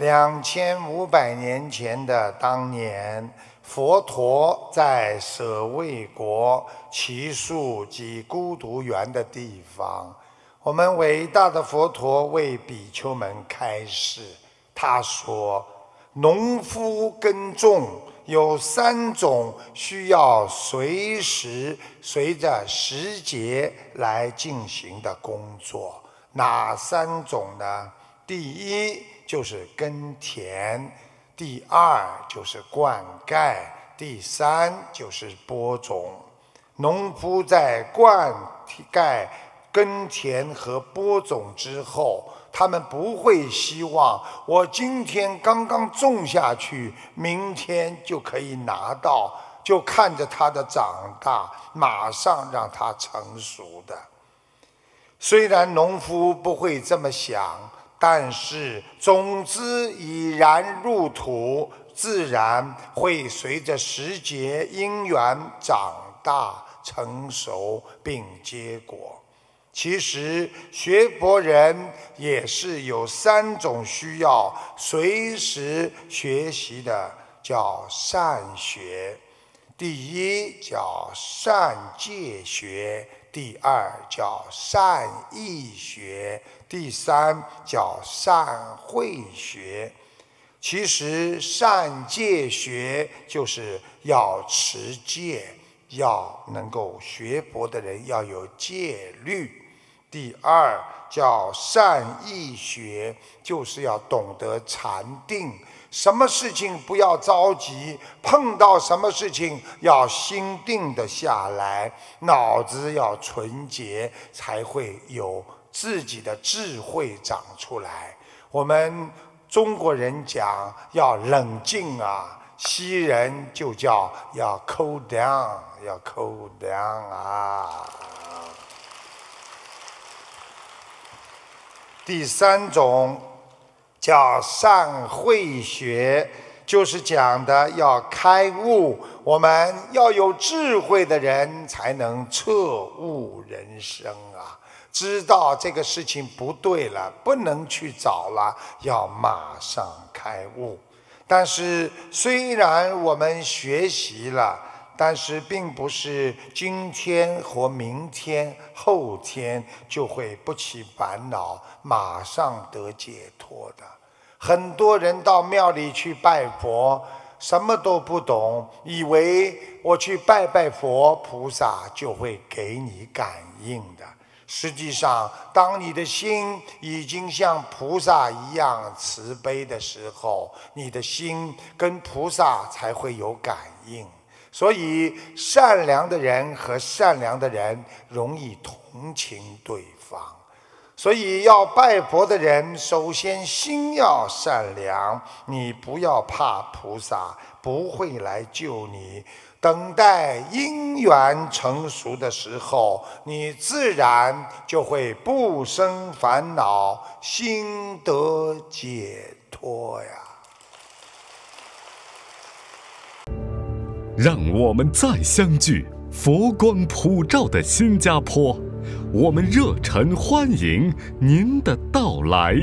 两千五百年前的当年，佛陀在舍卫国奇树及孤独园的地方，我们伟大的佛陀为比丘们开示。他说：“农夫耕种有三种需要随时随着时节来进行的工作，哪三种呢？第一。”就是耕田，第二就是灌溉，第三就是播种。农夫在灌溉、耕田和播种之后，他们不会希望我今天刚刚种下去，明天就可以拿到，就看着它的长大，马上让它成熟的。虽然农夫不会这么想。但是种子已然入土，自然会随着时节因缘长大成熟并结果。其实学佛人也是有三种需要随时学习的，叫善学。第一叫善戒学。第二叫善意学，第三叫善慧学。其实善戒学就是要持戒，要能够学佛的人要有戒律。第二叫善意学，就是要懂得禅定。什么事情不要着急，碰到什么事情要心定的下来，脑子要纯洁，才会有自己的智慧长出来。我们中国人讲要冷静啊，西人就叫要 cool down，要 cool down 啊。第三种。叫善慧学，就是讲的要开悟。我们要有智慧的人，才能彻悟人生啊！知道这个事情不对了，不能去找了，要马上开悟。但是，虽然我们学习了，但是并不是今天或明天、后天就会不起烦恼，马上得解脱的。很多人到庙里去拜佛，什么都不懂，以为我去拜拜佛菩萨就会给你感应的。实际上，当你的心已经像菩萨一样慈悲的时候，你的心跟菩萨才会有感应。所以，善良的人和善良的人容易同情对方。所以要拜佛的人，首先心要善良。你不要怕菩萨不会来救你，等待因缘成熟的时候，你自然就会不生烦恼，心得解脱呀。让我们再相聚，佛光普照的新加坡。我们热忱欢迎您的到来。